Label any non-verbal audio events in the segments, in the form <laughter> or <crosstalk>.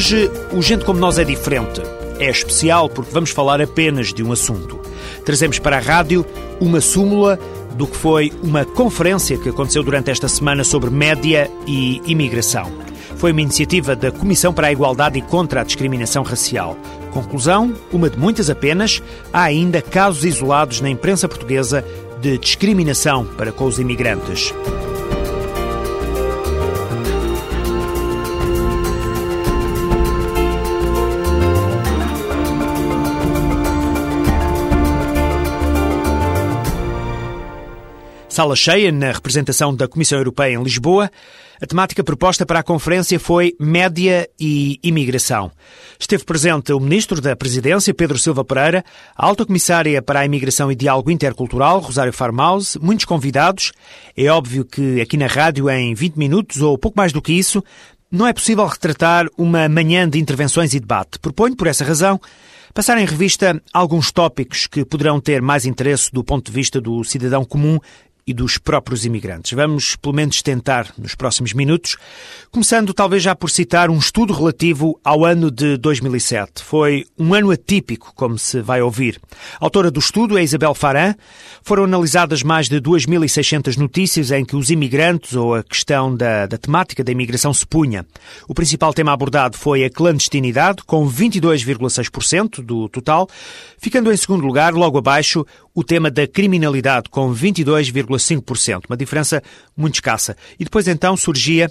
Hoje, o Gente Como Nós é diferente. É especial porque vamos falar apenas de um assunto. Trazemos para a rádio uma súmula do que foi uma conferência que aconteceu durante esta semana sobre média e imigração. Foi uma iniciativa da Comissão para a Igualdade e contra a Discriminação Racial. Conclusão, uma de muitas apenas, há ainda casos isolados na imprensa portuguesa de discriminação para com os imigrantes. Sala cheia na representação da Comissão Europeia em Lisboa. A temática proposta para a conferência foi Média e Imigração. Esteve presente o Ministro da Presidência, Pedro Silva Pereira, a Alta Comissária para a Imigração e Diálogo Intercultural, Rosário Farmaus, muitos convidados. É óbvio que aqui na rádio, em 20 minutos ou pouco mais do que isso, não é possível retratar uma manhã de intervenções e debate. Proponho, por essa razão, passar em revista alguns tópicos que poderão ter mais interesse do ponto de vista do cidadão comum e dos próprios imigrantes. Vamos, pelo menos, tentar nos próximos minutos, começando talvez já por citar um estudo relativo ao ano de 2007. Foi um ano atípico, como se vai ouvir. A autora do estudo é Isabel Faran. Foram analisadas mais de 2.600 notícias em que os imigrantes ou a questão da, da temática da imigração se punha. O principal tema abordado foi a clandestinidade, com 22,6% do total, ficando em segundo lugar, logo abaixo, o tema da criminalidade, com 22,5%, uma diferença muito escassa. E depois então surgia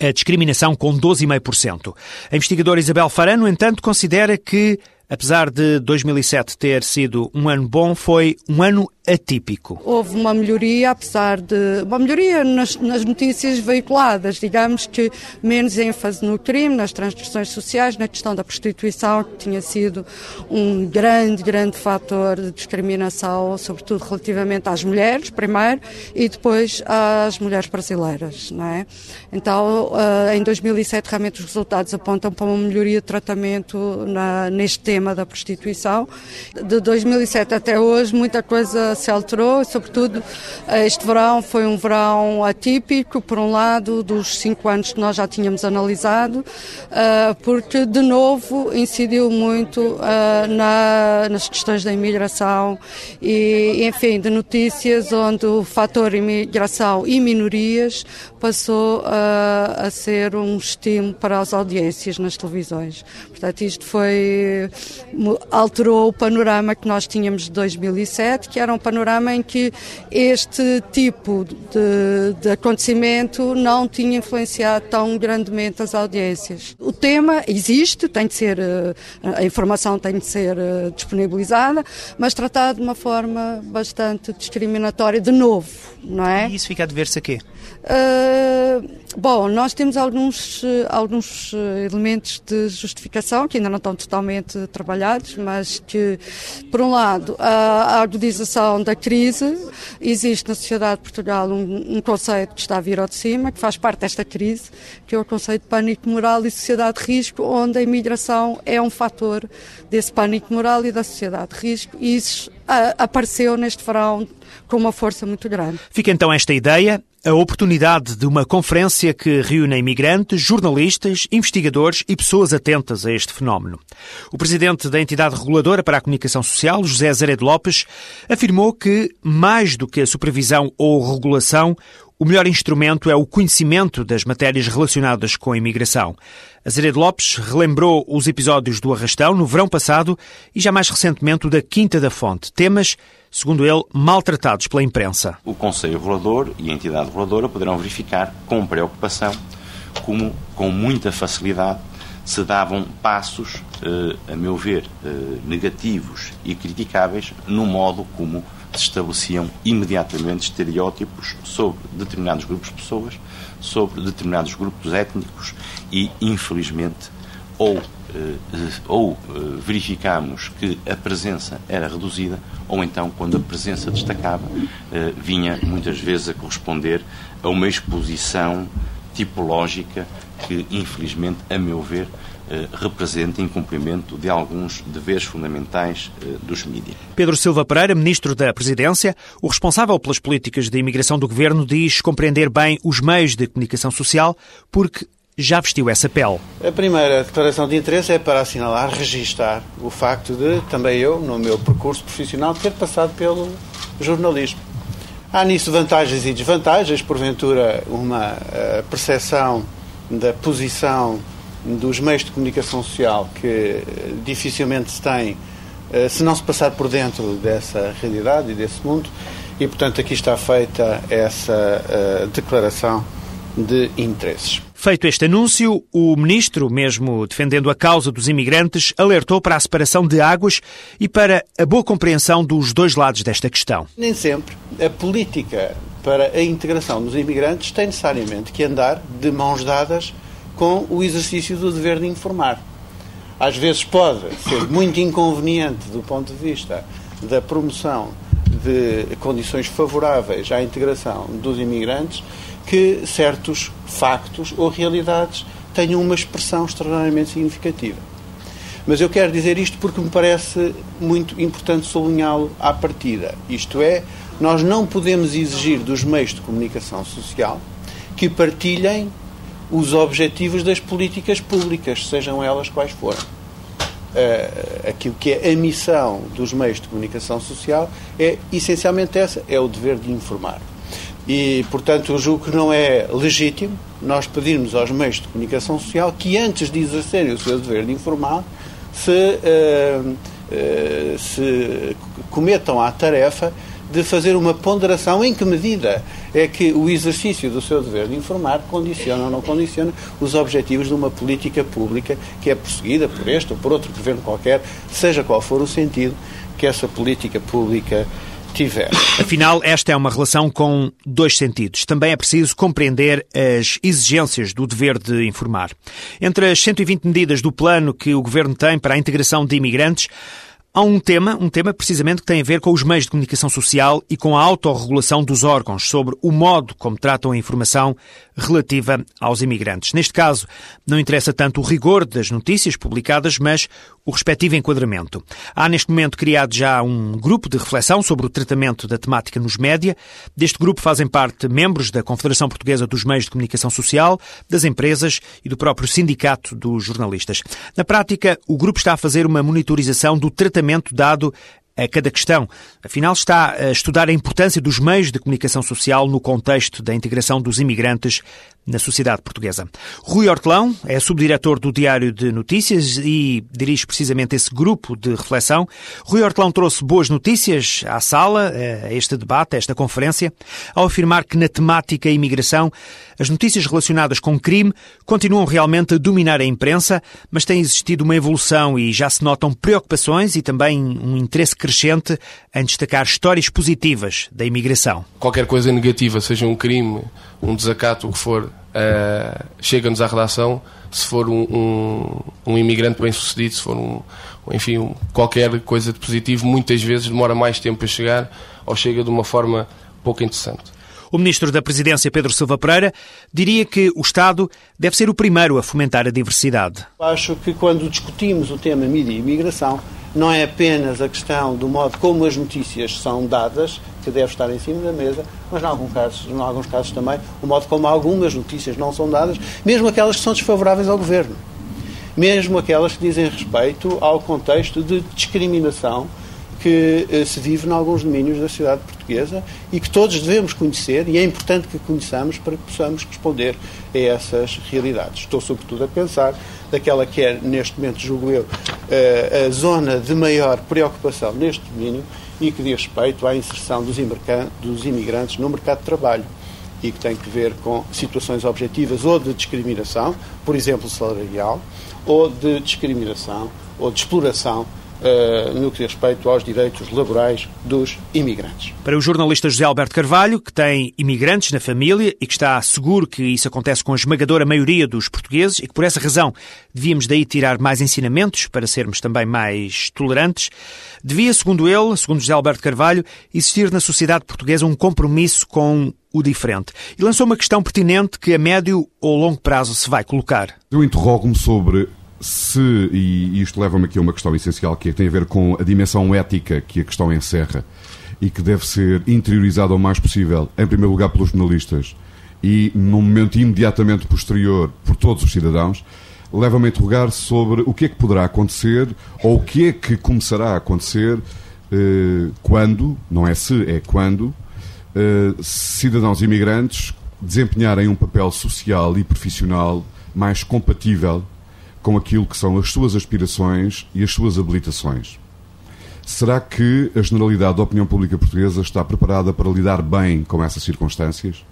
a discriminação com 12,5%. A investigadora Isabel Farano, no entanto, considera que apesar de 2007 ter sido um ano bom, foi um ano atípico. Houve uma melhoria, apesar de. uma melhoria nas, nas, notícias veiculadas, digamos que menos ênfase no crime, nas transgressões sociais, na questão da prostituição, que tinha sido um grande, grande fator de discriminação, sobretudo relativamente às mulheres, primeiro, e depois às mulheres brasileiras, não é? Então, eh, em 2007, realmente os resultados apontam para uma melhoria de tratamento na, neste tema tema da prostituição. De 2007 até hoje, muita coisa se alterou, sobretudo este verão foi um verão atípico, por um lado, dos cinco anos que nós já tínhamos analisado, eh, porque, de novo, incidiu muito eh, nas questões da imigração e, enfim, de notícias onde o fator imigração e minorias passou a ser um estímulo para as audiências nas televisões. Portanto, isto foi alterou o panorama que nós tínhamos de 2007, que era um panorama em que este tipo de, de acontecimento não tinha influenciado tão grandemente as audiências. O tema existe, tem de ser, eh, a informação tem de ser eh, disponibilizada, mas tratado de uma forma bastante discriminatória, de novo, não é? E isso fica a dever-se a quê? Uh, bom, nós temos alguns, alguns elementos de justificação que ainda não estão totalmente trabalhados, mas que, por um lado, a agudização da crise, existe na sociedade de Portugal um, um conceito que está a vir ao de cima, que faz parte desta crise, que é o conceito de pânico moral e sociedade de risco, onde a imigração é um fator desse pânico moral e da sociedade de risco, e isso apareceu neste verão com uma força muito grande. Fica então esta ideia a oportunidade de uma conferência que reúne imigrantes, jornalistas, investigadores e pessoas atentas a este fenómeno. O presidente da entidade reguladora para a comunicação social, José Zaredo Lopes, afirmou que, mais do que a supervisão ou regulação, o melhor instrumento é o conhecimento das matérias relacionadas com a imigração. Azeredo Lopes relembrou os episódios do Arrastão no verão passado e já mais recentemente o da Quinta da Fonte, temas, segundo ele, maltratados pela imprensa. O Conselho Regulador e a entidade reguladora poderão verificar com preocupação como, com muita facilidade, se davam passos, eh, a meu ver, eh, negativos e criticáveis no modo como se estabeleciam imediatamente estereótipos sobre determinados grupos de pessoas, sobre determinados grupos étnicos e, infelizmente, ou ou verificámos que a presença era reduzida, ou então, quando a presença destacava, vinha muitas vezes a corresponder a uma exposição tipológica que, infelizmente, a meu ver, eh, representa incumprimento de alguns deveres fundamentais eh, dos mídias. Pedro Silva Pereira, Ministro da Presidência, o responsável pelas políticas de imigração do Governo, diz compreender bem os meios de comunicação social porque já vestiu essa pele. A primeira declaração de interesse é para assinalar, registar o facto de também eu, no meu percurso profissional, ter passado pelo jornalismo. Há nisso vantagens e desvantagens, porventura uma uh, percepção da posição dos meios de comunicação social que eh, dificilmente se tem eh, se não se passar por dentro dessa realidade e desse mundo e, portanto, aqui está feita essa declaração de interesses. Feito este anúncio, o ministro, mesmo defendendo a causa dos imigrantes, alertou para a separação de águas e para a boa compreensão dos dois lados desta questão. Nem sempre a política para a integração dos imigrantes tem necessariamente que andar de mãos dadas com o exercício do dever de informar. Às vezes pode ser muito inconveniente do ponto de vista da promoção de condições favoráveis à integração dos imigrantes que certos factos ou realidades tenham uma expressão extraordinariamente significativa. Mas eu quero dizer isto porque me parece muito importante sublinhá-lo à partida. Isto é, nós não podemos exigir dos meios de comunicação social que partilhem os objetivos das políticas públicas, sejam elas quais forem. Uh, aquilo que é a missão dos meios de comunicação social é essencialmente essa: é o dever de informar. E, portanto, eu julgo que não é legítimo nós pedirmos aos meios de comunicação social que, antes de exercerem o seu dever de informar, se, uh, uh, se cometam a tarefa de fazer uma ponderação em que medida é que o exercício do seu dever de informar condiciona ou não condiciona os objetivos de uma política pública que é perseguida por este ou por outro governo qualquer, seja qual for o sentido que essa política pública tiver. Afinal, esta é uma relação com dois sentidos. Também é preciso compreender as exigências do dever de informar. Entre as 120 medidas do plano que o governo tem para a integração de imigrantes, Há um tema, um tema precisamente que tem a ver com os meios de comunicação social e com a autorregulação dos órgãos sobre o modo como tratam a informação relativa aos imigrantes. Neste caso, não interessa tanto o rigor das notícias publicadas, mas o respectivo enquadramento. Há neste momento criado já um grupo de reflexão sobre o tratamento da temática nos média. Deste grupo fazem parte membros da Confederação Portuguesa dos Meios de Comunicação Social, das empresas e do próprio Sindicato dos Jornalistas. Na prática, o grupo está a fazer uma monitorização do tratamento dado a cada questão. Afinal, está a estudar a importância dos meios de comunicação social no contexto da integração dos imigrantes na sociedade portuguesa. Rui Hortelão é subdiretor do Diário de Notícias e dirige precisamente esse grupo de reflexão. Rui Hortelão trouxe boas notícias à sala, a este debate, a esta conferência, ao afirmar que na temática imigração as notícias relacionadas com crime continuam realmente a dominar a imprensa, mas tem existido uma evolução e já se notam preocupações e também um interesse crescente em destacar histórias positivas da imigração. Qualquer coisa negativa, seja um crime, um desacato, o que for, uh, chega-nos à redação. Se for um, um, um imigrante bem sucedido, se for um, enfim, qualquer coisa de positivo, muitas vezes demora mais tempo a chegar ou chega de uma forma pouco interessante. O ministro da Presidência, Pedro Silva Pereira, diria que o Estado deve ser o primeiro a fomentar a diversidade. Acho que quando discutimos o tema mídia e imigração, não é apenas a questão do modo como as notícias são dadas, que deve estar em cima da mesa, mas em alguns casos, em alguns casos também, o modo como algumas notícias não são dadas, mesmo aquelas que são desfavoráveis ao governo. Mesmo aquelas que dizem respeito ao contexto de discriminação que eh, se vive em alguns domínios da sociedade portuguesa e que todos devemos conhecer e é importante que conheçamos para que possamos responder a essas realidades. Estou, sobretudo, a pensar daquela que é, neste momento, julgo eu, eh, a zona de maior preocupação neste domínio e que diz respeito à inserção dos, imigrantes no mercado de trabalho e que tem que ver com situações objetivas ou de discriminação, por exemplo, salarial, ou de discriminação ou de exploração no que diz respeito aos direitos laborais dos imigrantes. Para o jornalista José Alberto Carvalho, que tem imigrantes na família e que está seguro que isso acontece com a esmagadora maioria dos portugueses e que por essa razão devíamos daí tirar mais ensinamentos para sermos também mais tolerantes, devia, segundo ele, segundo José Alberto Carvalho, existir na sociedade portuguesa um compromisso com o diferente. E lançou uma questão pertinente que a médio ou longo prazo se vai colocar. Eu interrogo-me sobre se, e isto leva-me aqui a uma questão essencial que tem a ver com a dimensão ética que a questão encerra e que deve ser interiorizada o mais possível, em primeiro lugar pelos jornalistas e num momento imediatamente posterior por todos os cidadãos, leva-me a interrogar sobre o que é que poderá acontecer ou o que é que começará a acontecer eh, quando, não é se, é quando, eh, cidadãos imigrantes desempenharem um papel social e profissional mais compatível com aquilo que são as suas aspirações e as suas habilitações. Será que a generalidade da opinião pública portuguesa está preparada para lidar bem com essas circunstâncias?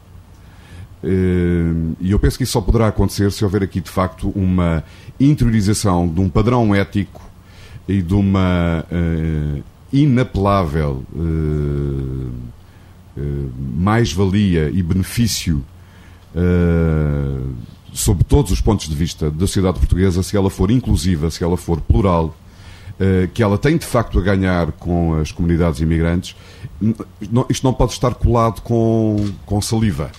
Eh, e eu penso que isso só poderá acontecer se houver aqui, de facto, uma interiorização de um padrão ético e de uma uh, inapelável uh, eh, mais-valia e benefício uh, sob todos os pontos de vista da sociedade portuguesa se ela for inclusiva, se ela for plural, uh, que ela tem de facto a ganhar com as comunidades imigrantes, isto não pode estar colado com, com saliva,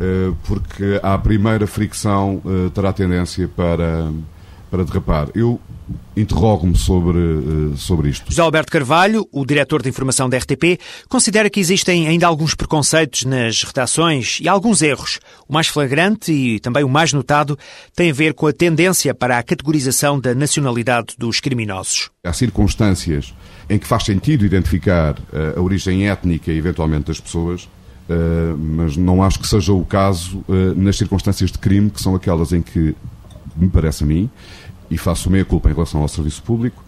uh, porque a primeira fricção terá tendência para, para derrapar. Eu interrogo-me sobre, eh, sobre isto. José Alberto Carvalho, o diretor de informação da RTP, considera que existem ainda alguns preconceitos nas redações e alguns erros. O mais flagrante e também o mais notado tem a ver com a tendência para a categorização da nacionalidade dos criminosos. Há circunstâncias em que faz sentido identificar eh, a origem étnica, eventualmente, das pessoas, eh, mas não acho que seja o caso nas circunstâncias de crime, que são aquelas em que, me parece a mim, e faço meia culpa em relação ao serviço público,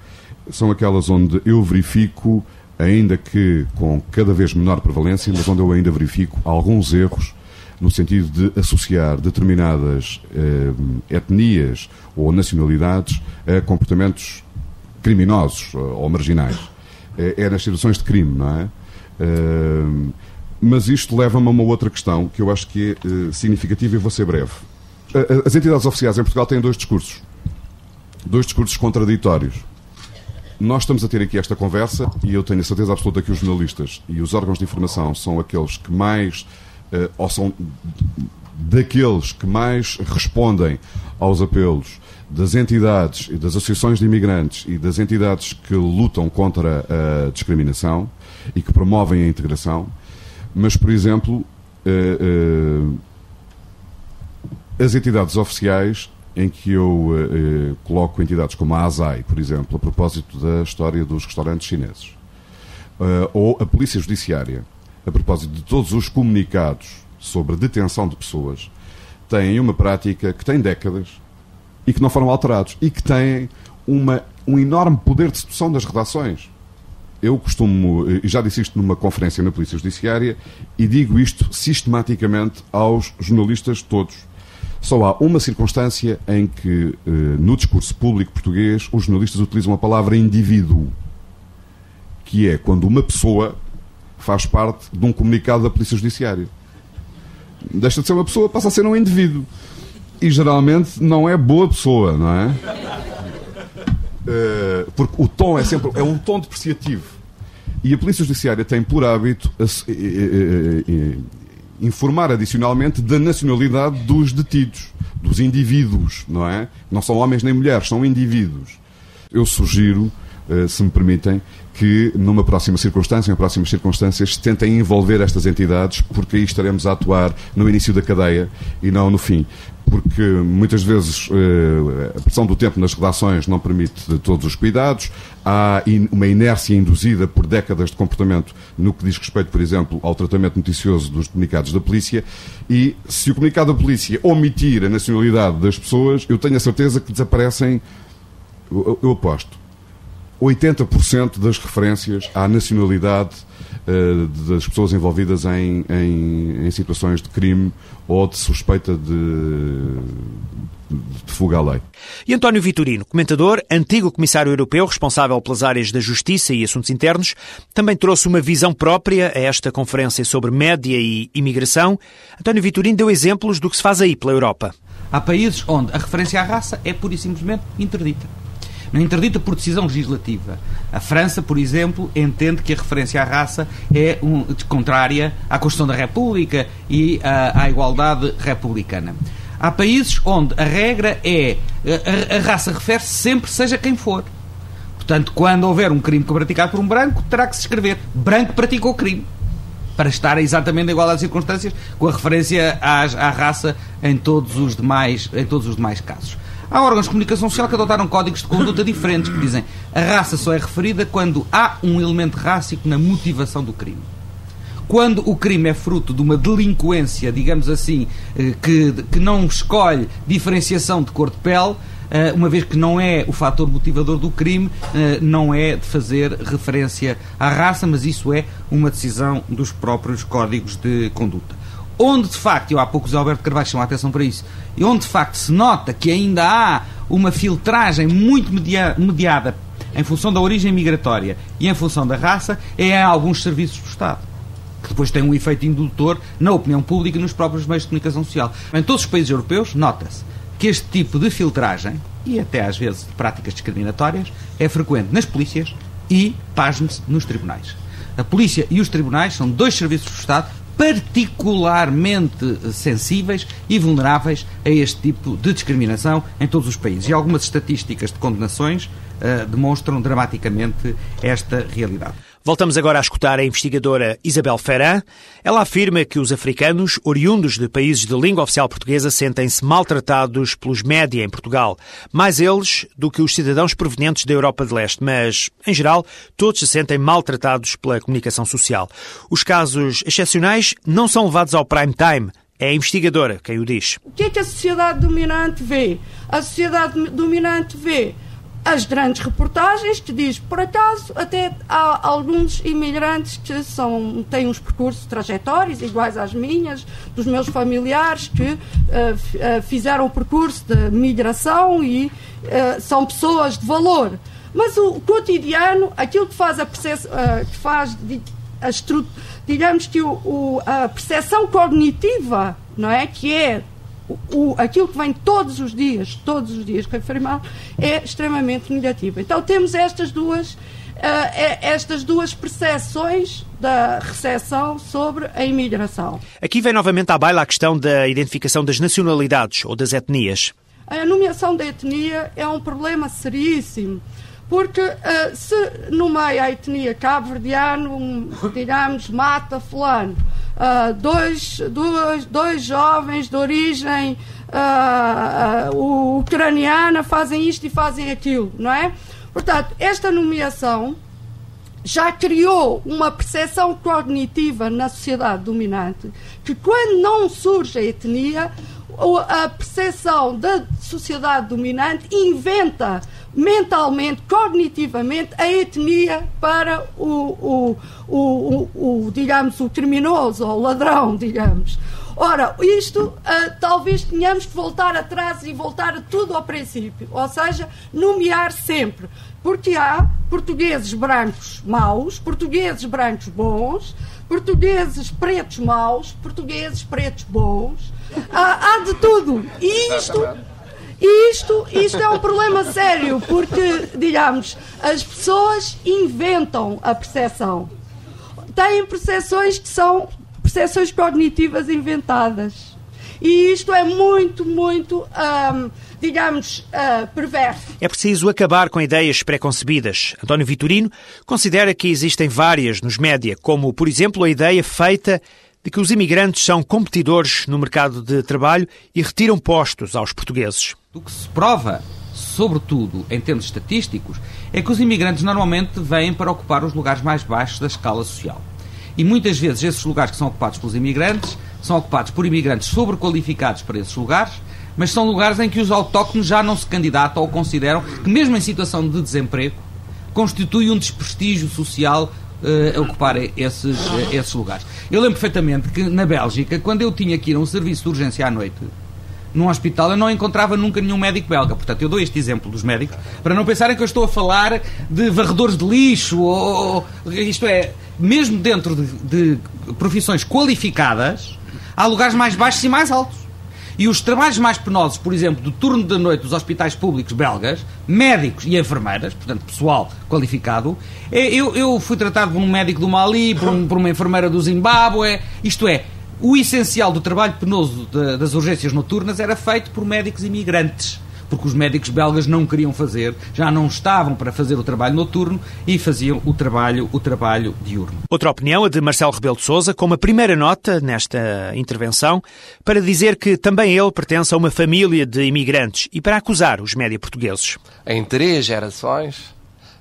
são aquelas onde eu verifico, ainda que com cada vez menor prevalência, mas onde eu ainda verifico alguns erros no sentido de associar determinadas eh, etnias ou nacionalidades a comportamentos criminosos eh, ou marginais. É, é nas situações de crime, não é? Uh, mas isto leva-me a uma outra questão que eu acho que é uh, significativa e vou ser breve. As entidades oficiais em Portugal têm dois discursos dois discursos contraditórios. Nós estamos a ter aqui esta conversa e eu tenho a certeza absoluta que os jornalistas e os órgãos de informação são aqueles que mais, uh, ou são daqueles que mais respondem aos apelos das entidades e das associações de imigrantes e das entidades que lutam contra a discriminação e que promovem a integração. Mas, por exemplo, as entidades oficiais em que eu eh, coloco entidades como a ASAI, por exemplo, a propósito da história dos restaurantes chineses, uh, ou a Polícia Judiciária, a propósito de todos os comunicados sobre detenção de pessoas, têm uma prática que tem décadas e que não foram alterados e que têm uma, um enorme poder de sedução das redações. Eu costumo, e já disse isto numa conferência na Polícia Judiciária, e digo isto sistematicamente aos jornalistas todos só há uma circunstância em que, eh, no discurso público português, os jornalistas utilizam a palavra indivíduo, que é quando uma pessoa faz parte de um comunicado da Polícia Judiciária. Deixa de ser uma pessoa, passa a ser um indivíduo. E geralmente não é boa pessoa, não é? Eh, porque o tom é sempre é um tom depreciativo. E a Polícia Judiciária tem por hábito informar adicionalmente da nacionalidade dos detidos, dos indivíduos, não é? Não são homens nem mulheres, são indivíduos. Eu sugiro, eh, se me permitem, que numa próxima circunstância, em próximas circunstâncias, tentem envolver estas entidades, porque aí estaremos a atuar no início da cadeia e não no fim porque muitas vezes eh, a pressão do tempo nas redações não permite todos os cuidados, há uma inércia induzida por décadas de comportamento no que diz respeito, por exemplo, ao tratamento noticioso dos comunicados da polícia, e se o comunicado da polícia omitir a nacionalidade das pessoas, eu tenho a certeza que desaparecem, eu, eu aposto, 80% das referências à nacionalidade uh, das pessoas envolvidas em, em, em, situações de crime ou de suspeita de, de fuga à lei. E António Vitorino, comentador, antigo comissário europeu responsável pelas áreas da Justiça e Assuntos Internos, também trouxe uma visão própria a esta conferência sobre média e imigração. António Vitorino deu exemplos do que se faz aí pela Europa. Há países onde a referência à raça é pura e simplesmente interdita. Não interdita por decisão legislativa. A França, por exemplo, entende que a referência à raça é um, contrária à Constituição da República e à, à igualdade republicana. Há países onde a regra é a, a raça refere-se sempre, seja quem for. Portanto, quando houver um crime praticado por um branco, terá que se escrever branco praticou o crime. Para estar exatamente igual às circunstâncias, com a referência às, à raça em todos, os demais, em todos os demais casos. Há órgãos de comunicação social que adotaram códigos de conduta diferentes, que dizem a raça só é referida quando há um elemento rássico na motivação do crime quando o crime é fruto de uma delinquência, digamos assim, eh, que, que não escolhe diferenciação de cor de pele, eh, uma vez que não é o fator motivador do crime, eh, não é de fazer referência à raça, mas isso é uma decisão dos próprios códigos de conduta. Onde de facto, eu há o Alberto Carvalho chamou a atenção para isso, e onde de facto se nota que ainda há uma filtragem muito mediada em função da origem migratória e em função da raça, é em alguns serviços do Estado que depois tem um efeito indutor na opinião pública e nos próprios meios de comunicação social. Em todos os países europeus, nota-se que este tipo de filtragem, e até às vezes de práticas discriminatórias, é frequente nas polícias e, pasme-se, nos tribunais. A polícia e os tribunais são dois serviços do Estado particularmente sensíveis e vulneráveis a este tipo de discriminação em todos os países. E algumas estatísticas de condenações uh, demonstram dramaticamente esta realidade. Voltamos agora a escutar a investigadora Isabel Ferran. Ela afirma que os africanos, oriundos de países de língua oficial portuguesa, sentem-se maltratados pelos média em Portugal. Mais eles do que os cidadãos provenientes da Europa de Leste, mas, em geral, todos se sentem maltratados pela comunicação social. Os casos excepcionais não são levados ao prime time, é a investigadora quem o diz. O que é que a sociedade dominante vê? A sociedade dominante vê as grandes reportagens que diz, por acaso, até há alguns imigrantes que são, têm uns percursos trajetórios iguais às minhas, dos meus familiares que uh, uh, fizeram o percurso de migração e uh, são pessoas de valor. Mas o cotidiano, aquilo que faz a percepção, que faz a digamos que o, o, a percepção cognitiva, não é, que é o, aquilo que vem todos os dias, todos os dias confirmado, é extremamente negativo. Então temos estas duas, uh, estas duas percepções da recessão sobre a imigração. Aqui vem novamente à baila a questão da identificação das nacionalidades ou das etnias. A nomeação da etnia é um problema seríssimo. Porque uh, se no meio a etnia cabo-verdiano, um, digamos, mata fulano, uh, dois, dois, dois jovens de origem uh, ucraniana fazem isto e fazem aquilo, não é? Portanto, esta nomeação já criou uma percepção cognitiva na sociedade dominante que quando não surge a etnia, a percepção da sociedade dominante inventa mentalmente, cognitivamente, a etnia para o, o, o, o, digamos, o criminoso ou o ladrão, digamos. Ora, isto uh, talvez tenhamos que voltar atrás e voltar tudo ao princípio, ou seja, nomear sempre, porque há portugueses brancos maus, portugueses brancos bons, portugueses pretos maus, portugueses pretos bons, há, de tudo. E isto isto, isto é um problema sério, porque, digamos, as pessoas inventam a percepção. Têm percepções que são percepções cognitivas inventadas. E isto é muito, muito, hum, digamos, uh, perverso. É preciso acabar com ideias preconcebidas. António Vitorino considera que existem várias nos média, como, por exemplo, a ideia feita de que os imigrantes são competidores no mercado de trabalho e retiram postos aos portugueses. O que se prova, sobretudo em termos estatísticos, é que os imigrantes normalmente vêm para ocupar os lugares mais baixos da escala social. E muitas vezes esses lugares que são ocupados pelos imigrantes são ocupados por imigrantes sobrequalificados para esses lugares, mas são lugares em que os autóctonos já não se candidatam ou consideram que, mesmo em situação de desemprego, constitui um desprestígio social uh, ocupar esses, uh, esses lugares. Eu lembro perfeitamente que na Bélgica, quando eu tinha que ir a um serviço de urgência à noite, num hospital, eu não encontrava nunca nenhum médico belga. Portanto, eu dou este exemplo dos médicos para não pensarem que eu estou a falar de varredores de lixo, ou, isto é, mesmo dentro de, de profissões qualificadas, há lugares mais baixos e mais altos. E os trabalhos mais penosos, por exemplo, do turno da noite dos hospitais públicos belgas, médicos e enfermeiras, portanto, pessoal qualificado, é, eu, eu fui tratado por um médico do Mali, por, um, por uma enfermeira do Zimbábue, isto é, o essencial do trabalho penoso das urgências noturnas era feito por médicos imigrantes porque os médicos belgas não queriam fazer, já não estavam para fazer o trabalho noturno e faziam o trabalho, o trabalho diurno. Outra opinião, a de Marcelo Rebelo de Sousa, com uma primeira nota nesta intervenção, para dizer que também ele pertence a uma família de imigrantes e para acusar os média portugueses. Em três gerações,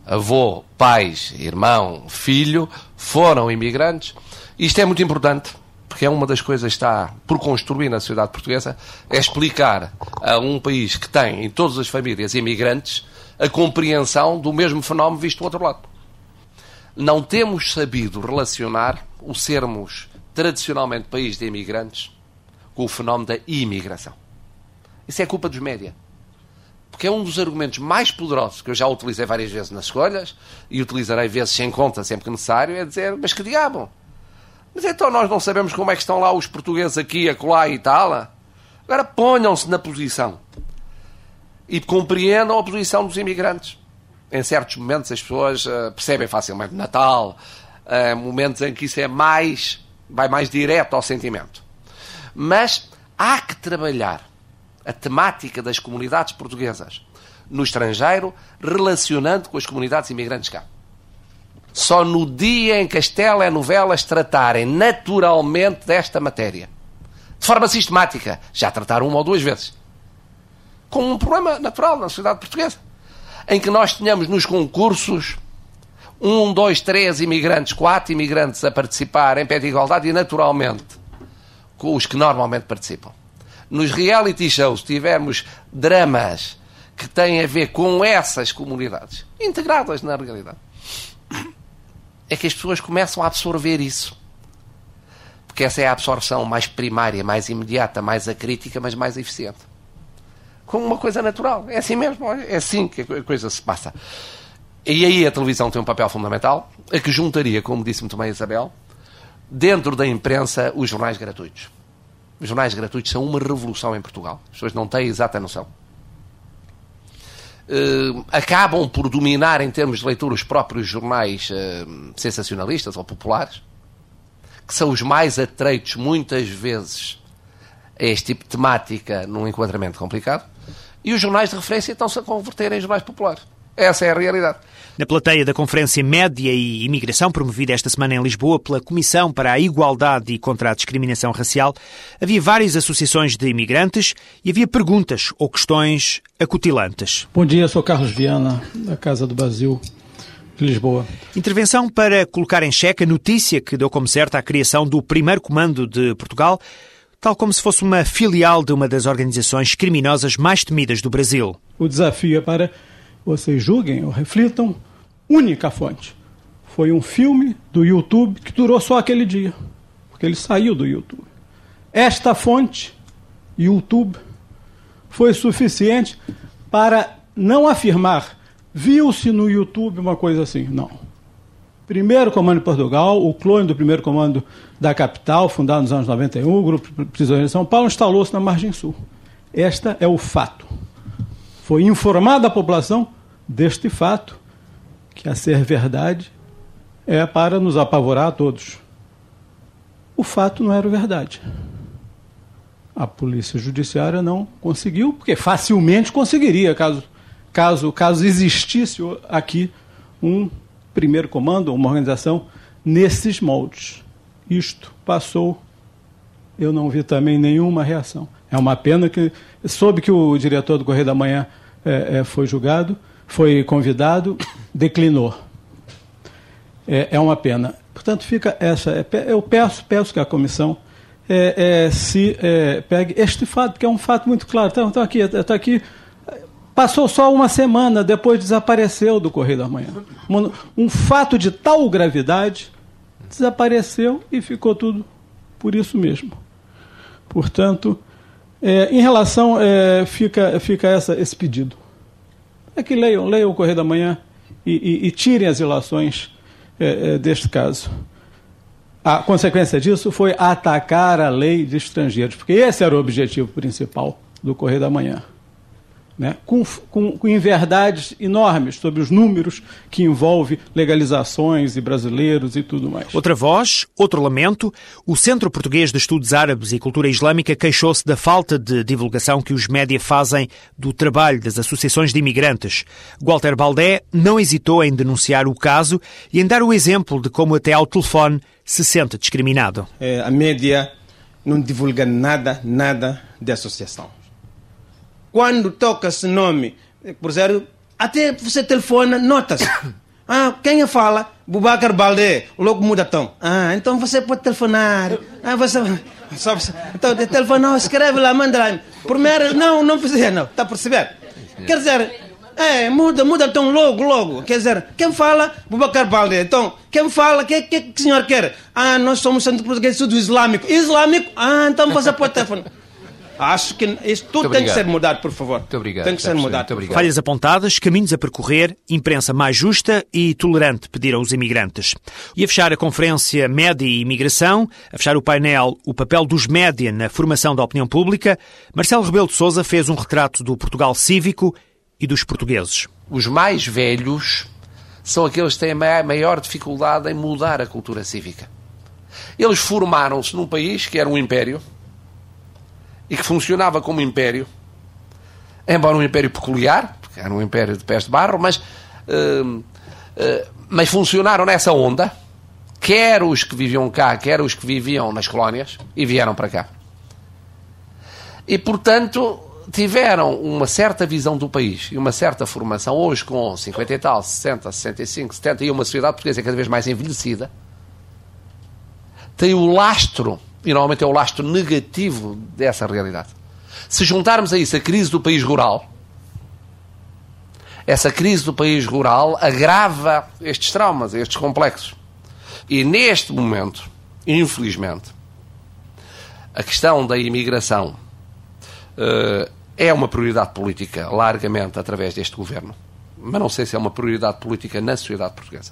avô, pais, irmão, filho, foram imigrantes. Isto é muito importante porque é uma das coisas que está por construir na sociedade portuguesa, é explicar a um país que tem em todas as famílias imigrantes a compreensão do mesmo fenómeno visto do outro lado. Não temos sabido relacionar o sermos tradicionalmente país de imigrantes com o fenómeno da imigração. Isso é culpa dos média. Porque é um dos argumentos mais poderosos que eu já utilizei várias vezes nas escolhas e utilizarei vezes sem conta, sempre que necessário, é dizer, mas que diabo? Mas então nós não sabemos como é que estão lá os portugueses aqui, acolá e tal. Agora ponham-se na posição e compreendam a posição dos imigrantes. Em certos momentos as pessoas uh, percebem facilmente Natal, uh, momentos em que isso é mais, vai mais direto ao sentimento. Mas há que trabalhar a temática das comunidades portuguesas no estrangeiro relacionando com as comunidades imigrantes cá. Só no dia em que as telenovelas tratarem naturalmente desta matéria, de forma sistemática, já trataram uma ou duas vezes, com um problema natural na sociedade portuguesa, em que nós tenhamos nos concursos um, dois, três imigrantes, quatro imigrantes a participar em pé de igualdade e naturalmente com os que normalmente participam. Nos reality shows tivermos dramas que têm a ver com essas comunidades, integradas na realidade é que as pessoas começam a absorver isso. Porque essa é a absorção mais primária, mais imediata, mais acrítica, mas mais eficiente. Como uma coisa natural. É assim mesmo, é assim que a coisa se passa. E aí a televisão tem um papel fundamental, a que juntaria, como disse muito bem a Isabel, dentro da imprensa, os jornais gratuitos. Os jornais gratuitos são uma revolução em Portugal. As pessoas não têm exata noção. Uh, acabam por dominar em termos de leitura os próprios jornais uh, sensacionalistas ou populares, que são os mais atreitos muitas vezes a este tipo de temática num enquadramento complicado, e os jornais de referência estão-se a converter em jornais populares. Essa é a realidade. Na plateia da Conferência Média e Imigração, promovida esta semana em Lisboa pela Comissão para a Igualdade e contra a Discriminação Racial, havia várias associações de imigrantes e havia perguntas ou questões acutilantes. Bom dia, sou Carlos Viana, da Casa do Brasil. De Lisboa. Intervenção para colocar em xeque a notícia que deu como certa a criação do primeiro comando de Portugal, tal como se fosse uma filial de uma das organizações criminosas mais temidas do Brasil. O desafio é para vocês julguem ou reflitam, única fonte. Foi um filme do YouTube que durou só aquele dia, porque ele saiu do YouTube. Esta fonte, YouTube, foi suficiente para não afirmar viu-se no YouTube uma coisa assim. Não. Primeiro Comando de Portugal, o clone do primeiro comando da capital, fundado nos anos 91, o Grupo Prisioneiros de São Paulo, instalou-se na margem sul. Este é o fato. Foi informada a população deste fato, que a ser verdade é para nos apavorar a todos. O fato não era verdade. A polícia judiciária não conseguiu, porque facilmente conseguiria, caso, caso, caso existisse aqui um primeiro comando, uma organização nesses moldes. Isto passou, eu não vi também nenhuma reação. É uma pena que soube que o diretor do Correio da Manhã é, é, foi julgado, foi convidado, declinou. É, é uma pena. Portanto, fica essa. É, eu peço, peço que a comissão é, é, se é, pegue este fato, que é um fato muito claro. Está, tá aqui, está aqui Passou só uma semana, depois desapareceu do Correio da Manhã. Um, um fato de tal gravidade desapareceu e ficou tudo por isso mesmo. Portanto, é, em relação, é, fica, fica essa, esse pedido. É que leiam, leiam o Correio da Manhã e, e, e tirem as ilações é, é deste caso. A consequência disso foi atacar a lei de estrangeiros, porque esse era o objetivo principal do Correio da Manhã né, com, com, com inverdades enormes sobre os números que envolve legalizações e brasileiros e tudo mais. Outra voz, outro lamento, o Centro Português de Estudos Árabes e Cultura Islâmica queixou-se da falta de divulgação que os média fazem do trabalho das associações de imigrantes. Walter Baldé não hesitou em denunciar o caso e em dar o exemplo de como até ao telefone se sente discriminado. É, a média não divulga nada, nada de associação quando toca esse nome, por exemplo, até você telefona, nota-se. <coughs> Ah, quem fala? Bubacar Baldé, logo muda tom. Ah, então você pode telefonar. Ah, você. <laughs> Só, então, telefona, escreve lá, manda lá. Primeiro, não, não precisa, não. Está a perceber? Quer dizer, é, muda, muda tom logo, logo. Quer dizer, quem fala? Bubacar Baldé. Então, quem fala? O que, que, que o senhor quer? Ah, nós somos Centro Português do Islâmico. Islâmico? Ah, então você pode telefonar. Acho que isto tudo tem que ser mudado, por favor. Muito obrigado. Tem que ser mudado. Falhas apontadas, caminhos a percorrer, imprensa mais justa e tolerante pediram os imigrantes. E a fechar a conferência Média e Imigração, a fechar o painel O papel dos média na formação da opinião pública, Marcelo Rebelo de Sousa fez um retrato do Portugal cívico e dos portugueses. Os mais velhos são aqueles que têm a maior dificuldade em mudar a cultura cívica. Eles formaram-se num país que era um império, e que funcionava como império, embora um império peculiar, porque era um império de pés de barro, mas, uh, uh, mas funcionaram nessa onda, quer os que viviam cá, quer os que viviam nas colónias, e vieram para cá. E, portanto, tiveram uma certa visão do país e uma certa formação, hoje com 50 e tal, 60, 65, 70, e uma sociedade portuguesa cada vez mais envelhecida, tem o lastro e normalmente é o lastro negativo dessa realidade. Se juntarmos a isso a crise do país rural, essa crise do país rural agrava estes traumas, estes complexos. E neste momento, infelizmente, a questão da imigração uh, é uma prioridade política largamente através deste governo. Mas não sei se é uma prioridade política na sociedade portuguesa.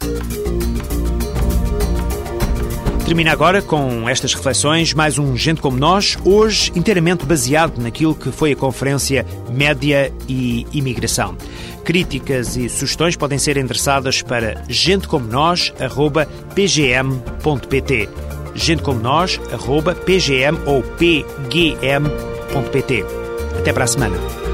Termina agora com estas reflexões mais um Gente Como Nós, hoje inteiramente baseado naquilo que foi a conferência Média e Imigração. Críticas e sugestões podem ser endereçadas para gentecomonós.pgm.pt gentecomonós.pgm ou pgm.pt Até para a semana.